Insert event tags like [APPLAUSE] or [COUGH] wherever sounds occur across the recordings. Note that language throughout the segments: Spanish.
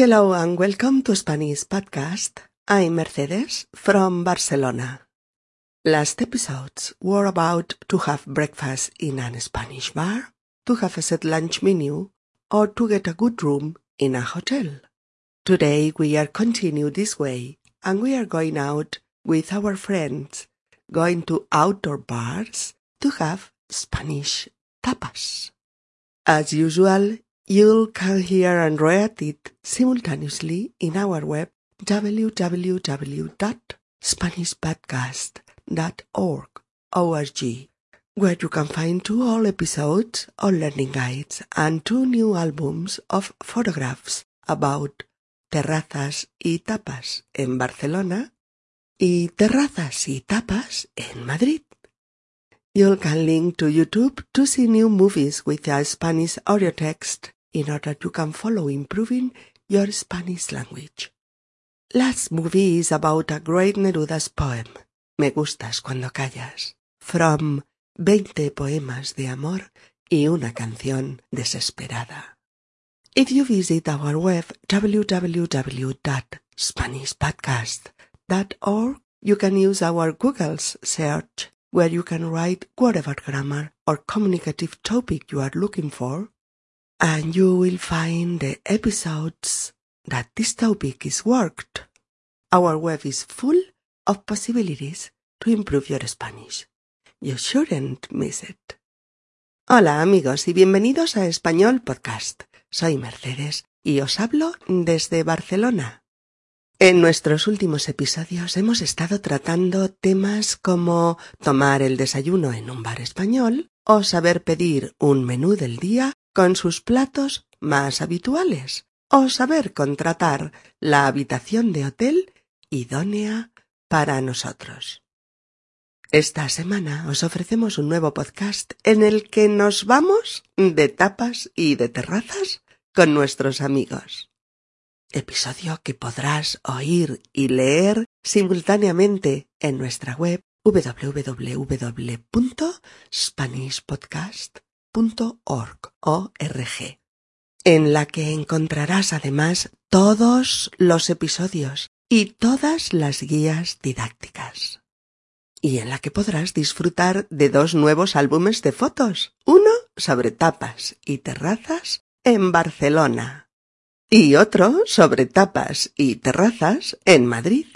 Hello and welcome to Spanish Podcast. I'm Mercedes from Barcelona. Last episodes were about to have breakfast in a Spanish bar, to have a set lunch menu, or to get a good room in a hotel. Today we are continue this way and we are going out with our friends, going to outdoor bars to have Spanish tapas. As usual, you can hear and read it simultaneously in our web www.spanishpodcast.org org, where you can find two old episodes or learning guides and two new albums of photographs about terrazas y tapas en Barcelona y terrazas y tapas en Madrid. You can link to YouTube to see new movies with a Spanish audio text in order you can follow improving your Spanish language. Last movie is about a great Neruda's poem, Me gustas cuando callas, from 20 poemas de amor y una canción desesperada. If you visit our web www.spanishpodcast.org, you can use our Google's search where you can write whatever grammar or communicative topic you are looking for, and you will find the episodes that this topic is worked. Our web is full of possibilities to improve your Spanish. You shouldn't miss it. Hola amigos y bienvenidos a Español Podcast. Soy Mercedes y os hablo desde Barcelona. En nuestros últimos episodios hemos estado tratando temas como tomar el desayuno en un bar español o saber pedir un menú del día con sus platos más habituales o saber contratar la habitación de hotel idónea para nosotros. Esta semana os ofrecemos un nuevo podcast en el que nos vamos de tapas y de terrazas con nuestros amigos. Episodio que podrás oír y leer simultáneamente en nuestra web www.spanishpodcast.org en la que encontrarás además todos los episodios y todas las guías didácticas. Y en la que podrás disfrutar de dos nuevos álbumes de fotos, uno sobre tapas y terrazas en Barcelona y otro sobre tapas y terrazas en Madrid.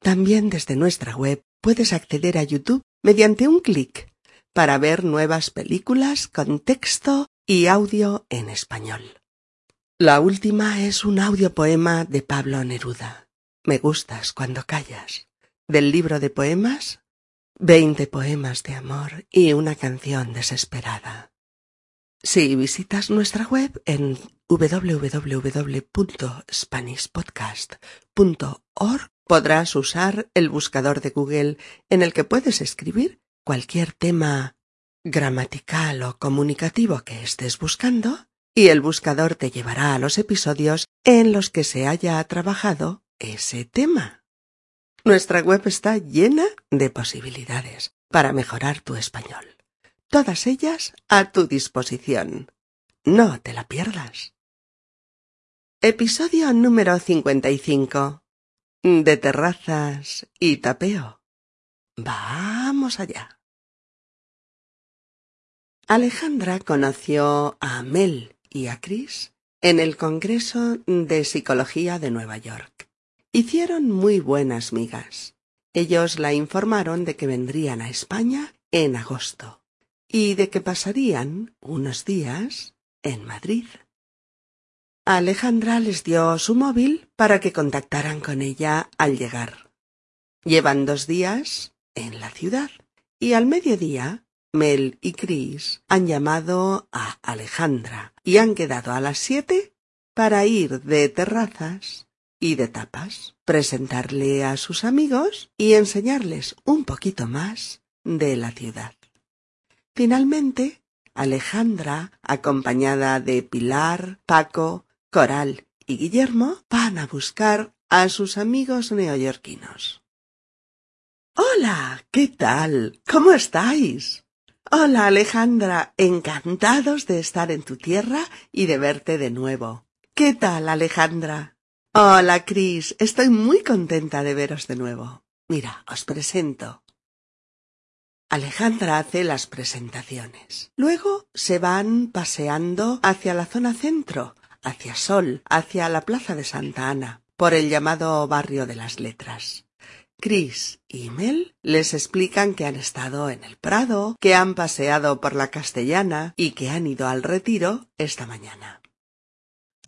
También desde nuestra web puedes acceder a YouTube mediante un clic para ver nuevas películas con texto y audio en español. La última es un audiopoema de Pablo Neruda. Me gustas cuando callas. Del libro de poemas, veinte poemas de amor y una canción desesperada. Si visitas nuestra web en www.spanishpodcast.org podrás usar el buscador de Google en el que puedes escribir cualquier tema gramatical o comunicativo que estés buscando y el buscador te llevará a los episodios en los que se haya trabajado ese tema. Nuestra web está llena de posibilidades para mejorar tu español. Todas ellas a tu disposición. No te la pierdas. Episodio número 55. De terrazas y tapeo. Vamos allá. Alejandra conoció a Mel y a Chris en el Congreso de Psicología de Nueva York. Hicieron muy buenas migas. Ellos la informaron de que vendrían a España en agosto y de que pasarían unos días en Madrid. Alejandra les dio su móvil para que contactaran con ella al llegar. Llevan dos días en la ciudad y al mediodía Mel y Chris han llamado a Alejandra y han quedado a las siete para ir de terrazas y de tapas, presentarle a sus amigos y enseñarles un poquito más de la ciudad. Finalmente, Alejandra, acompañada de Pilar, Paco, Coral y Guillermo, van a buscar a sus amigos neoyorquinos. Hola, ¿qué tal? ¿Cómo estáis? Hola Alejandra, encantados de estar en tu tierra y de verte de nuevo. ¿Qué tal, Alejandra? Hola, Chris. Estoy muy contenta de veros de nuevo. Mira, os presento. Alejandra hace las presentaciones. Luego se van paseando hacia la zona centro, hacia Sol, hacia la plaza de Santa Ana, por el llamado barrio de las letras. Chris y Mel les explican que han estado en el Prado, que han paseado por la Castellana y que han ido al retiro esta mañana.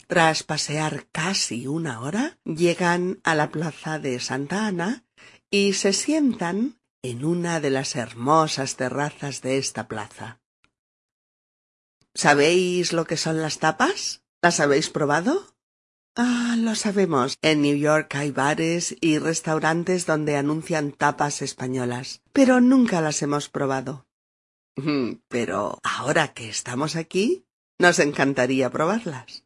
Tras pasear casi una hora, llegan a la plaza de Santa Ana y se sientan en una de las hermosas terrazas de esta plaza. ¿Sabéis lo que son las tapas? ¿Las habéis probado? Ah, lo sabemos. En New York hay bares y restaurantes donde anuncian tapas españolas, pero nunca las hemos probado. Pero ahora que estamos aquí, nos encantaría probarlas.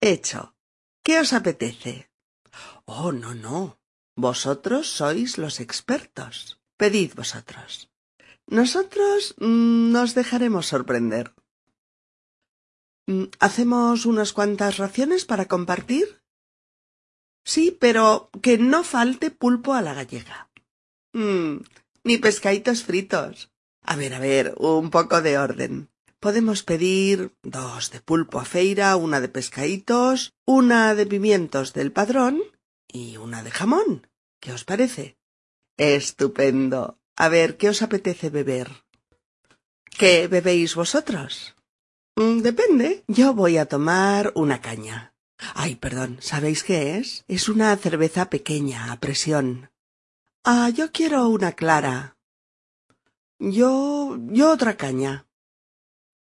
Hecho. ¿Qué os apetece? Oh, no, no. Vosotros sois los expertos. Pedid vosotros. Nosotros mm, nos dejaremos sorprender. Mm, ¿Hacemos unas cuantas raciones para compartir? Sí, pero que no falte pulpo a la gallega. Mm, ni pescaditos fritos. A ver, a ver, un poco de orden. Podemos pedir dos de pulpo a feira, una de pescaditos, una de pimientos del padrón y una de jamón. ¿Qué os parece? Estupendo. A ver, ¿qué os apetece beber? ¿Qué bebéis vosotros? Mm, depende. Yo voy a tomar una caña. Ay, perdón, ¿sabéis qué es? Es una cerveza pequeña, a presión. Ah, yo quiero una clara. Yo. yo otra caña.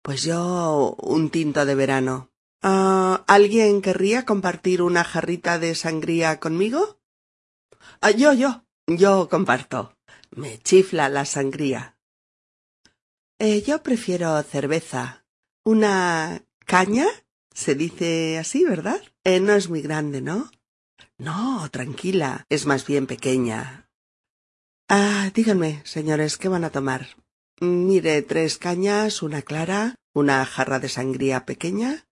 Pues yo un tinto de verano. Ah, ¿Alguien querría compartir una jarrita de sangría conmigo? Ah, yo, yo. Yo comparto. Me chifla la sangría. Eh, yo prefiero cerveza. Una caña, se dice así, ¿verdad? Eh, no es muy grande, ¿no? No, tranquila, es más bien pequeña. Ah, díganme, señores, ¿qué van a tomar? Mire, tres cañas, una clara, una jarra de sangría pequeña,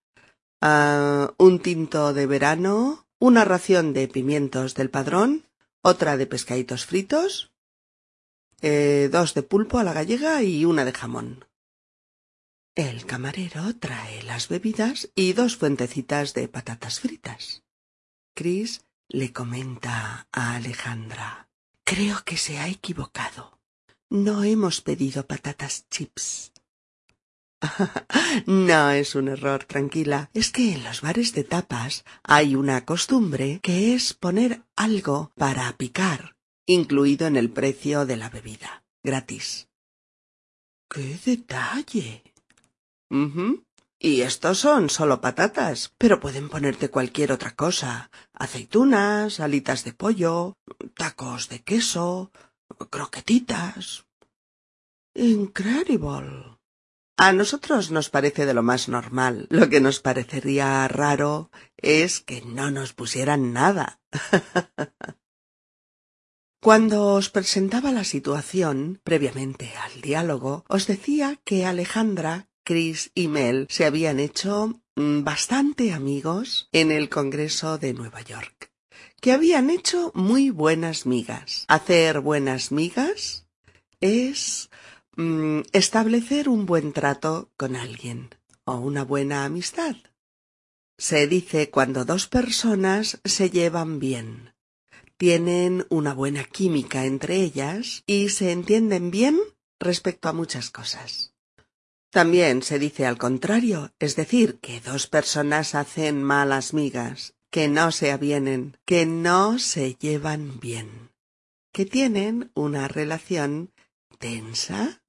ah, un tinto de verano, una ración de pimientos del padrón, otra de pescaditos fritos, eh, dos de pulpo a la gallega y una de jamón. El camarero trae las bebidas y dos fuentecitas de patatas fritas. Chris le comenta a Alejandra. Creo que se ha equivocado. No hemos pedido patatas chips. [LAUGHS] no es un error, tranquila. Es que en los bares de tapas hay una costumbre que es poner algo para picar, incluido en el precio de la bebida, gratis. ¡Qué detalle! Y estos son solo patatas, pero pueden ponerte cualquier otra cosa. Aceitunas, alitas de pollo, tacos de queso, croquetitas. Incredible. A nosotros nos parece de lo más normal. Lo que nos parecería raro es que no nos pusieran nada. [LAUGHS] Cuando os presentaba la situación, previamente al diálogo, os decía que Alejandra Chris y Mel se habían hecho mm, bastante amigos en el Congreso de Nueva York, que habían hecho muy buenas migas. Hacer buenas migas es mm, establecer un buen trato con alguien o una buena amistad. Se dice cuando dos personas se llevan bien, tienen una buena química entre ellas y se entienden bien respecto a muchas cosas. También se dice al contrario, es decir, que dos personas hacen malas migas, que no se avienen, que no se llevan bien, que tienen una relación tensa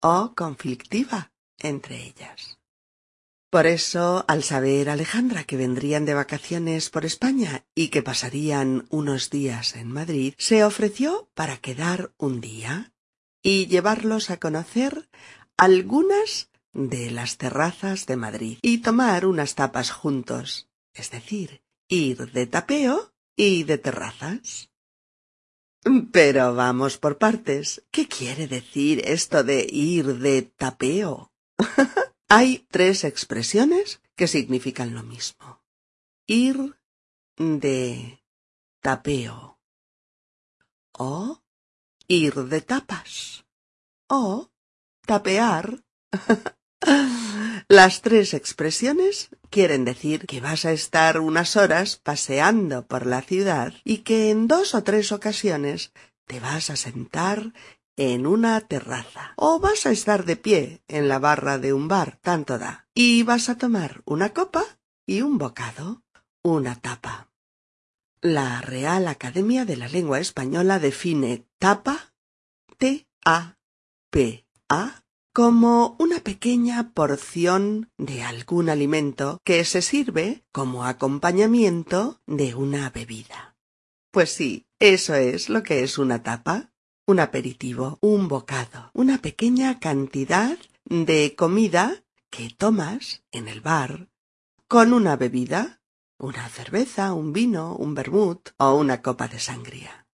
o conflictiva entre ellas. Por eso, al saber Alejandra que vendrían de vacaciones por España y que pasarían unos días en Madrid, se ofreció para quedar un día y llevarlos a conocer algunas de las terrazas de Madrid y tomar unas tapas juntos, es decir, ir de tapeo y de terrazas. Pero vamos por partes. ¿Qué quiere decir esto de ir de tapeo? [LAUGHS] Hay tres expresiones que significan lo mismo. ir de tapeo o ir de tapas o tapear. [LAUGHS] Las tres expresiones quieren decir que vas a estar unas horas paseando por la ciudad y que en dos o tres ocasiones te vas a sentar en una terraza o vas a estar de pie en la barra de un bar, tanto da, y vas a tomar una copa y un bocado, una tapa. La Real Academia de la Lengua Española define tapa, Como una pequeña porción de algún alimento que se sirve como acompañamiento de una bebida. Pues sí, eso es lo que es una tapa, un aperitivo, un bocado, una pequeña cantidad de comida que tomas en el bar con una bebida, una cerveza, un vino, un vermut o una copa de sangría.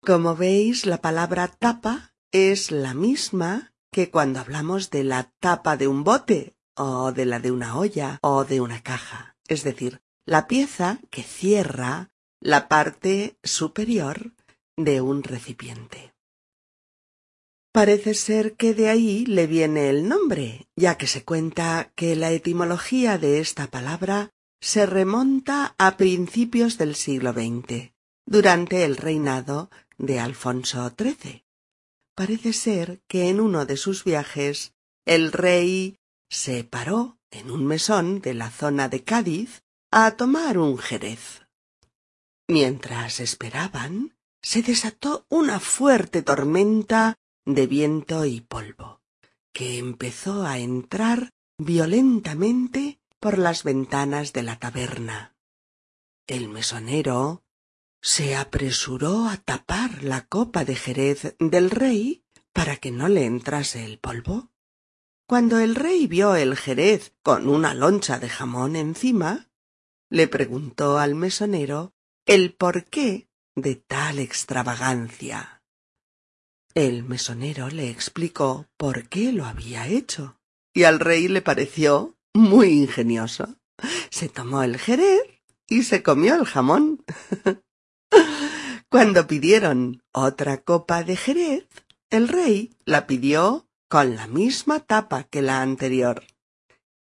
Como veis, la palabra tapa es la misma que cuando hablamos de la tapa de un bote o de la de una olla o de una caja, es decir, la pieza que cierra la parte superior de un recipiente. Parece ser que de ahí le viene el nombre, ya que se cuenta que la etimología de esta palabra se remonta a principios del siglo XX, durante el reinado de Alfonso XIII parece ser que en uno de sus viajes el rey se paró en un mesón de la zona de Cádiz a tomar un jerez. Mientras esperaban, se desató una fuerte tormenta de viento y polvo, que empezó a entrar violentamente por las ventanas de la taberna. El mesonero se apresuró a tapar la copa de jerez del rey para que no le entrase el polvo. Cuando el rey vio el jerez con una loncha de jamón encima, le preguntó al mesonero el porqué de tal extravagancia. El mesonero le explicó por qué lo había hecho, y al rey le pareció muy ingenioso. Se tomó el jerez y se comió el jamón. [LAUGHS] Cuando pidieron otra copa de Jerez, el rey la pidió con la misma tapa que la anterior.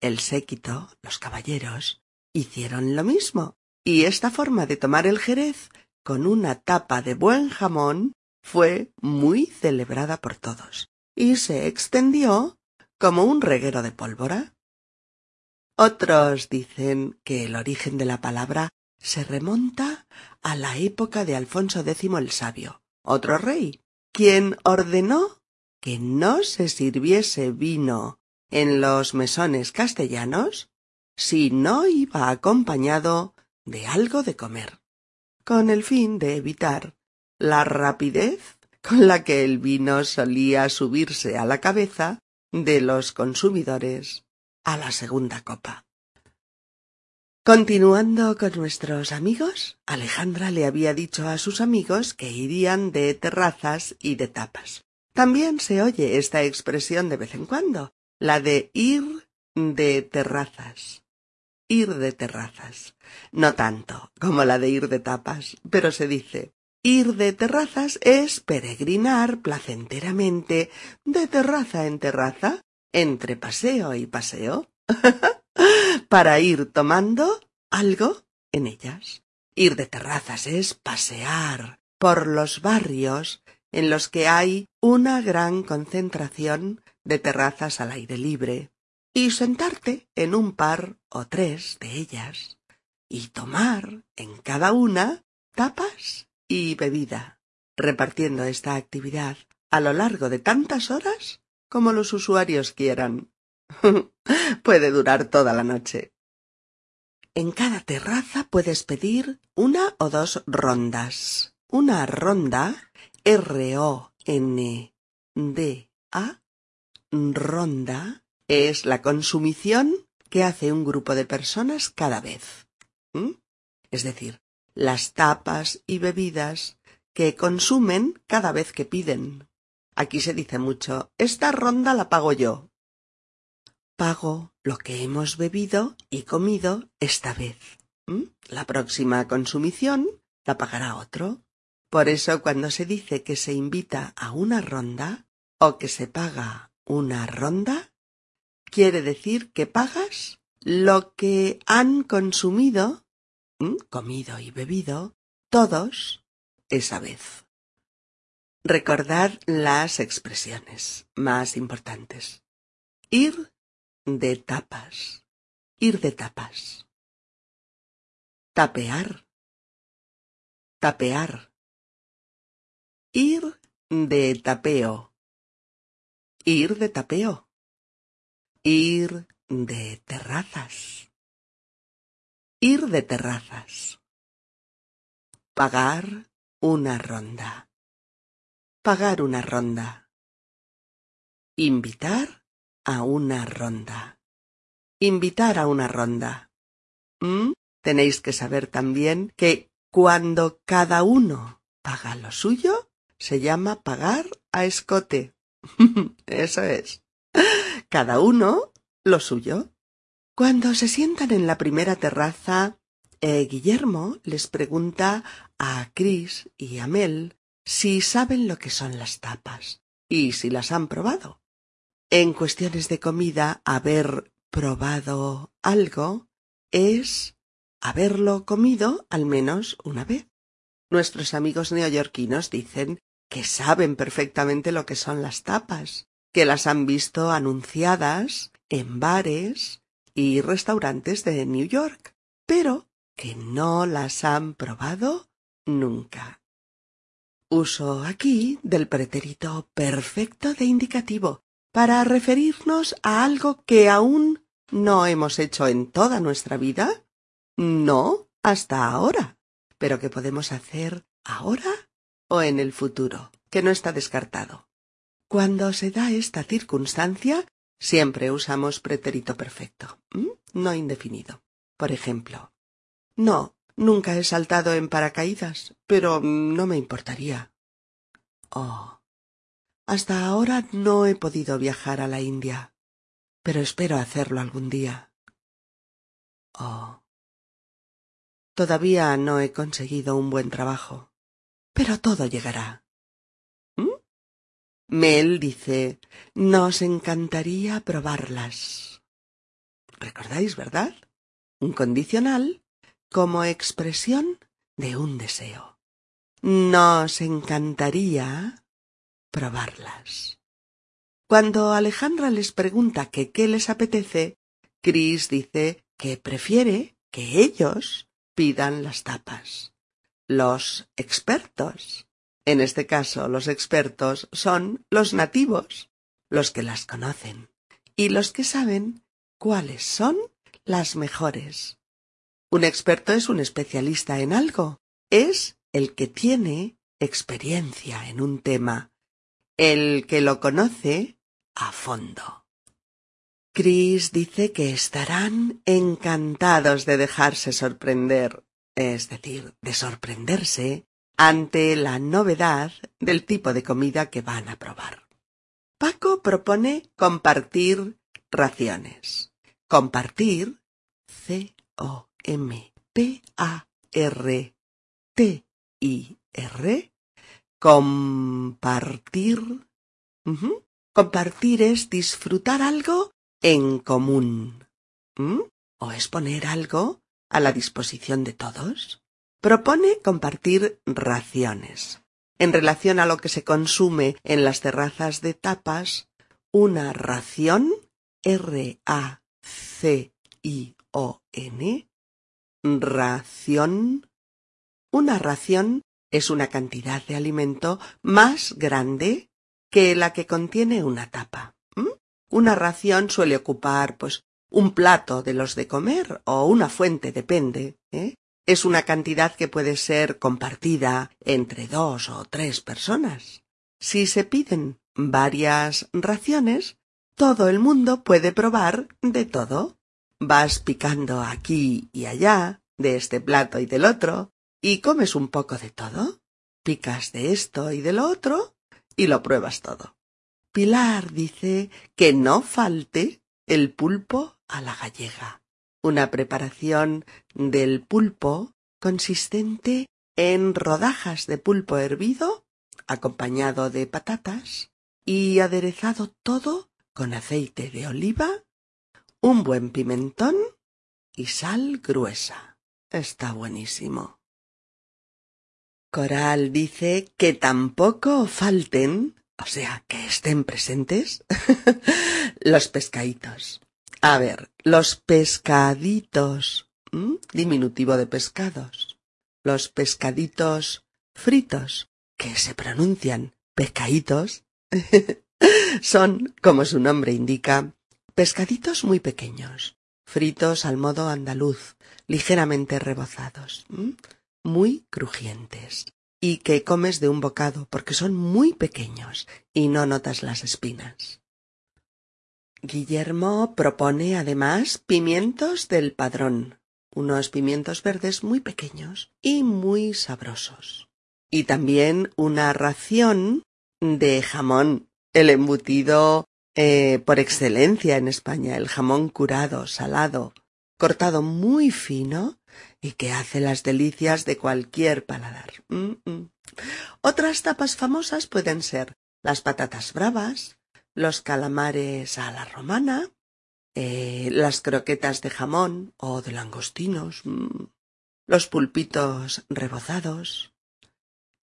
El séquito, los caballeros, hicieron lo mismo, y esta forma de tomar el Jerez con una tapa de buen jamón fue muy celebrada por todos, y se extendió como un reguero de pólvora. Otros dicen que el origen de la palabra se remonta a la época de Alfonso X el Sabio, otro rey, quien ordenó que no se sirviese vino en los mesones castellanos si no iba acompañado de algo de comer, con el fin de evitar la rapidez con la que el vino solía subirse a la cabeza de los consumidores a la segunda copa. Continuando con nuestros amigos, Alejandra le había dicho a sus amigos que irían de terrazas y de tapas. También se oye esta expresión de vez en cuando, la de ir de terrazas. Ir de terrazas. No tanto como la de ir de tapas, pero se dice ir de terrazas es peregrinar placenteramente de terraza en terraza, entre paseo y paseo. [LAUGHS] para ir tomando algo en ellas. Ir de terrazas es pasear por los barrios en los que hay una gran concentración de terrazas al aire libre y sentarte en un par o tres de ellas y tomar en cada una tapas y bebida, repartiendo esta actividad a lo largo de tantas horas como los usuarios quieran. [LAUGHS] Puede durar toda la noche. En cada terraza puedes pedir una o dos rondas. Una ronda, R-O-N-D-A, ronda, es la consumición que hace un grupo de personas cada vez. Es decir, las tapas y bebidas que consumen cada vez que piden. Aquí se dice mucho, esta ronda la pago yo, pago lo que hemos bebido y comido esta vez. La próxima consumición la pagará otro. Por eso cuando se dice que se invita a una ronda o que se paga una ronda, quiere decir que pagas lo que han consumido, comido y bebido, todos esa vez. Recordad las expresiones más importantes. Ir de tapas. Ir de tapas. Tapear. Tapear. Ir de tapeo. Ir de tapeo. Ir de terrazas. Ir de terrazas. Pagar una ronda. Pagar una ronda. Invitar a una ronda. Invitar a una ronda. ¿Mm? Tenéis que saber también que cuando cada uno paga lo suyo, se llama pagar a escote. [LAUGHS] Eso es. Cada uno lo suyo. Cuando se sientan en la primera terraza, eh, Guillermo les pregunta a Chris y a Mel si saben lo que son las tapas y si las han probado. En cuestiones de comida, haber probado algo es haberlo comido al menos una vez. Nuestros amigos neoyorquinos dicen que saben perfectamente lo que son las tapas, que las han visto anunciadas en bares y restaurantes de New York, pero que no las han probado nunca. Uso aquí del pretérito perfecto de indicativo para referirnos a algo que aún no hemos hecho en toda nuestra vida, no hasta ahora, pero que podemos hacer ahora o en el futuro, que no está descartado. Cuando se da esta circunstancia, siempre usamos pretérito perfecto, no indefinido. Por ejemplo, no, Nunca he saltado en paracaídas, pero no me importaría. Oh. Hasta ahora no he podido viajar a la India, pero espero hacerlo algún día. Oh. Todavía no he conseguido un buen trabajo, pero todo llegará. ¿Mm? Mel dice, nos encantaría probarlas. ¿Recordáis, verdad? Un condicional como expresión de un deseo. Nos encantaría probarlas. Cuando Alejandra les pregunta que qué les apetece, Chris dice que prefiere que ellos pidan las tapas. Los expertos. En este caso, los expertos son los nativos, los que las conocen, y los que saben cuáles son las mejores. Un experto es un especialista en algo. Es el que tiene experiencia en un tema, el que lo conoce a fondo. Chris dice que estarán encantados de dejarse sorprender, es decir, de sorprenderse ante la novedad del tipo de comida que van a probar. Paco propone compartir raciones. Compartir, C O M P A R T I R compartir. Compartir es disfrutar algo en común. O es poner algo a la disposición de todos propone compartir raciones. En relación a lo que se consume en las terrazas de tapas una ración R A C I O N ración. Una ración es una cantidad de alimento más grande que la que contiene una tapa. Una ración suele ocupar, pues, un plato de los de comer o una fuente, depende. ¿eh? Es una cantidad que puede ser compartida entre dos o tres personas. Si se piden varias raciones, todo el mundo puede probar de todo. Vas picando aquí y allá, de este plato y del otro, y comes un poco de todo. Picas de esto y de lo otro, y lo pruebas todo. Pilar dice que no falte el pulpo a la gallega. una preparación del pulpo consistente en rodajas de pulpo hervido, acompañado de patatas, y aderezado todo con aceite de oliva, un buen pimentón y sal gruesa. Está buenísimo. Coral dice que tampoco falten, o sea, que estén presentes, [LAUGHS] los pescaditos. A ver, los pescaditos, diminutivo de pescados. Los pescaditos fritos, que se pronuncian pescaditos, [LAUGHS] son, como su nombre indica, pescaditos muy pequeños, fritos al modo andaluz, ligeramente rebozados, muy crujientes, y que comes de un bocado porque son muy pequeños y no notas las espinas. Guillermo propone además pimientos del padrón, unos pimientos verdes muy pequeños y muy sabrosos. Y también una ración de jamón, el embutido eh, por excelencia en España, el jamón curado, salado, cortado muy fino y que hace las delicias de cualquier paladar. Mm, mm. Otras tapas famosas pueden ser las patatas bravas, los calamares a la romana, eh, las croquetas de jamón o de langostinos, mm, los pulpitos rebozados,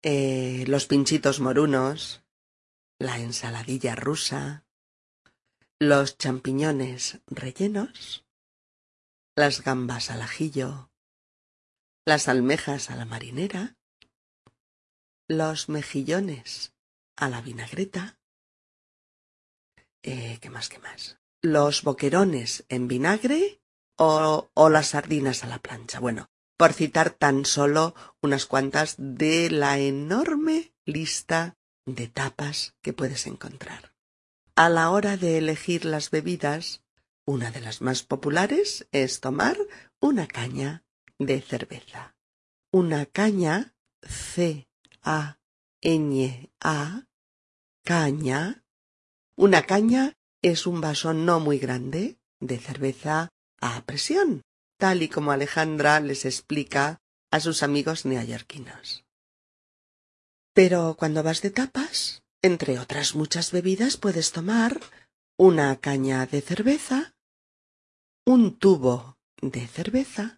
eh, los pinchitos morunos, la ensaladilla rusa, los champiñones rellenos, las gambas al ajillo, las almejas a la marinera, los mejillones a la vinagreta, eh, ¿qué más, qué más? Los boquerones en vinagre o, o las sardinas a la plancha. Bueno, por citar tan solo unas cuantas de la enorme lista de tapas que puedes encontrar. A la hora de elegir las bebidas, una de las más populares es tomar una caña de cerveza. Una caña C A Ñ A caña. Una caña es un vaso no muy grande de cerveza a presión, tal y como Alejandra les explica a sus amigos neoyorquinos. Pero cuando vas de tapas, entre otras muchas bebidas puedes tomar una caña de cerveza, un tubo de cerveza,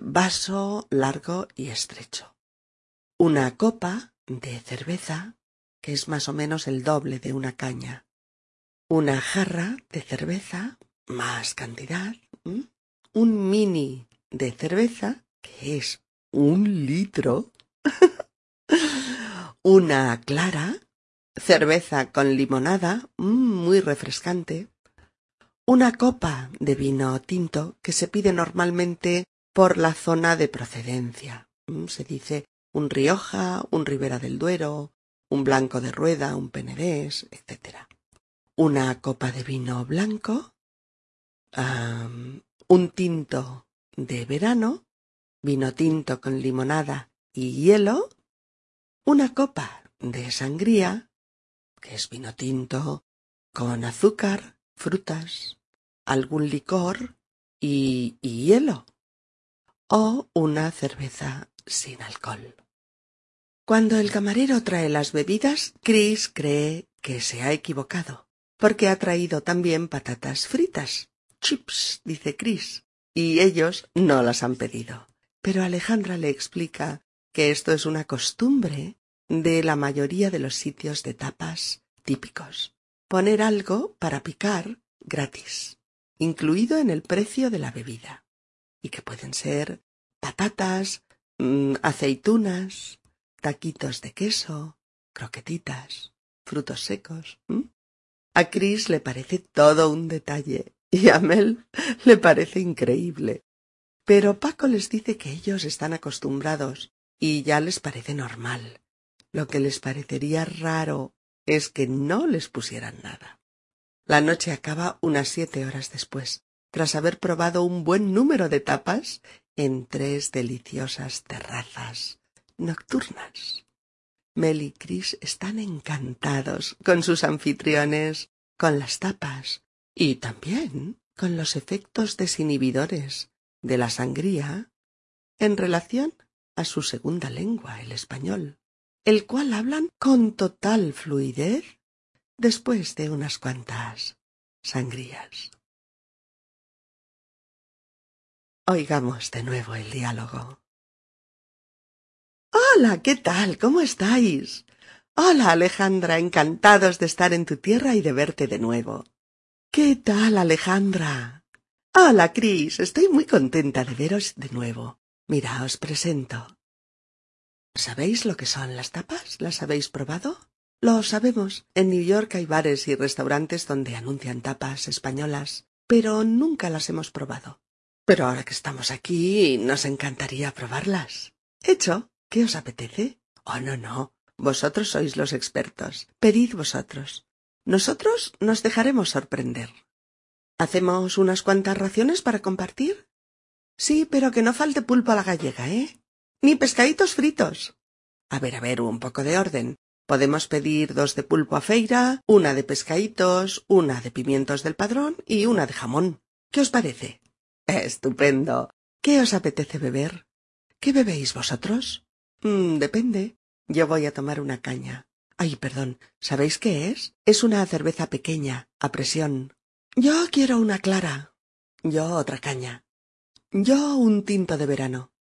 vaso largo y estrecho, una copa de cerveza, que es más o menos el doble de una caña, una jarra de cerveza, más cantidad, un mini de cerveza, que es un litro, [LAUGHS] una clara, cerveza con limonada, muy refrescante, una copa de vino tinto que se pide normalmente por la zona de procedencia. Mm, se dice un Rioja, un Ribera del Duero, un Blanco de Rueda, un Penedés, etc. Una copa de vino blanco, un tinto de verano, vino tinto con limonada y hielo, una copa de sangría, que es vino tinto, con azúcar, frutas, algún licor y, y hielo, o una cerveza sin alcohol. Cuando el camarero trae las bebidas, Chris cree que se ha equivocado, porque ha traído también patatas fritas. Chips, dice Chris, y ellos no las han pedido. Pero Alejandra le explica que esto es una costumbre de la mayoría de los sitios de tapas típicos. Poner algo para picar gratis, incluido en el precio de la bebida, y que pueden ser patatas, mm, aceitunas, taquitos de queso, croquetitas, frutos secos. A Chris le parece todo un detalle y a Mel [LAUGHS] le parece increíble. Pero Paco les dice que ellos están acostumbrados y ya les parece normal. Lo que les parecería raro es que no les pusieran nada. La noche acaba unas siete horas después, tras haber probado un buen número de tapas en tres deliciosas terrazas nocturnas. Mel y Chris están encantados con sus anfitriones, con las tapas y también con los efectos desinhibidores de la sangría en relación a su segunda lengua, el español, el cual hablan con total fluidez después de unas cuantas sangrías. Oigamos de nuevo el diálogo. Hola, ¿qué tal? ¿Cómo estáis? Hola, Alejandra, encantados de estar en tu tierra y de verte de nuevo. ¿Qué tal, Alejandra? Hola, Cris, estoy muy contenta de veros de nuevo. Mira, os presento. ¿Sabéis lo que son las tapas? ¿Las habéis probado? Lo sabemos. En New York hay bares y restaurantes donde anuncian tapas españolas, pero nunca las hemos probado. Pero ahora que estamos aquí, nos encantaría probarlas. Hecho. ¿Qué os apetece? Oh, no, no. Vosotros sois los expertos. Pedid vosotros. Nosotros nos dejaremos sorprender. ¿Hacemos unas cuantas raciones para compartir? Sí, pero que no falte pulpo a la gallega, ¿eh? Ni pescaditos fritos. A ver, a ver, un poco de orden. Podemos pedir dos de pulpo a feira, una de pescaditos, una de pimientos del padrón y una de jamón. ¿Qué os parece? Estupendo. ¿Qué os apetece beber? ¿Qué bebéis vosotros? Mm, depende. Yo voy a tomar una caña. Ay, perdón. ¿Sabéis qué es? Es una cerveza pequeña, a presión. Yo quiero una clara. Yo otra caña. Yo un tinto de verano.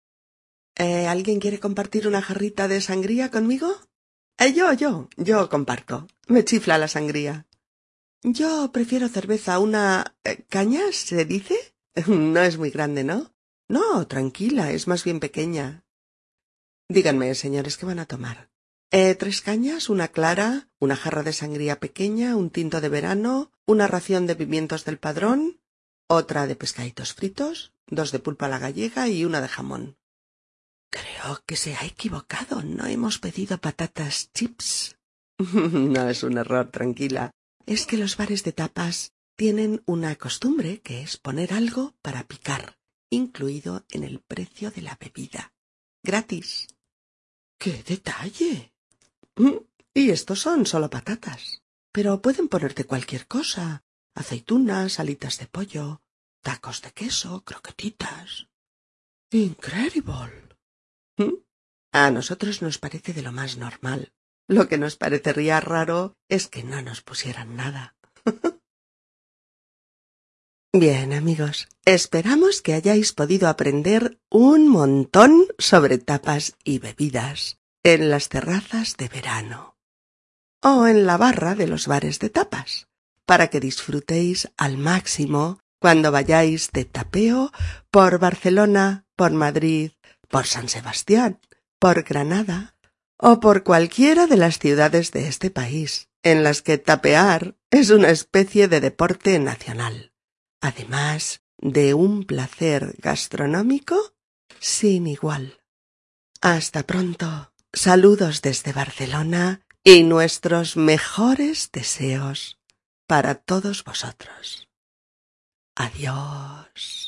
¿Eh, ¿Alguien quiere compartir una jarrita de sangría conmigo? Eh, yo, yo, yo comparto. Me chifla la sangría. Yo prefiero cerveza. ¿Una eh, caña se dice? [LAUGHS] no es muy grande, ¿no? No, tranquila, es más bien pequeña. Díganme, señores, ¿qué van a tomar? Eh, tres cañas, una clara, una jarra de sangría pequeña, un tinto de verano, una ración de pimientos del padrón, otra de pescaditos fritos, dos de pulpa a la gallega y una de jamón. Creo que se ha equivocado. No hemos pedido patatas chips. [LAUGHS] no es un error, tranquila. Es que los bares de tapas tienen una costumbre que es poner algo para picar, incluido en el precio de la bebida. Gratis. ¡Qué detalle! Mm, y estos son solo patatas. Pero pueden ponerte cualquier cosa. Aceitunas, alitas de pollo, tacos de queso, croquetitas. Incredible. ¿Mm? A nosotros nos parece de lo más normal. Lo que nos parecería raro es que no nos pusieran nada. [LAUGHS] Bien, amigos, esperamos que hayáis podido aprender un montón sobre tapas y bebidas en las terrazas de verano o en la barra de los bares de tapas, para que disfrutéis al máximo cuando vayáis de tapeo por Barcelona, por Madrid, por San Sebastián, por Granada o por cualquiera de las ciudades de este país, en las que tapear es una especie de deporte nacional además de un placer gastronómico sin igual. Hasta pronto. Saludos desde Barcelona y nuestros mejores deseos para todos vosotros. Adiós.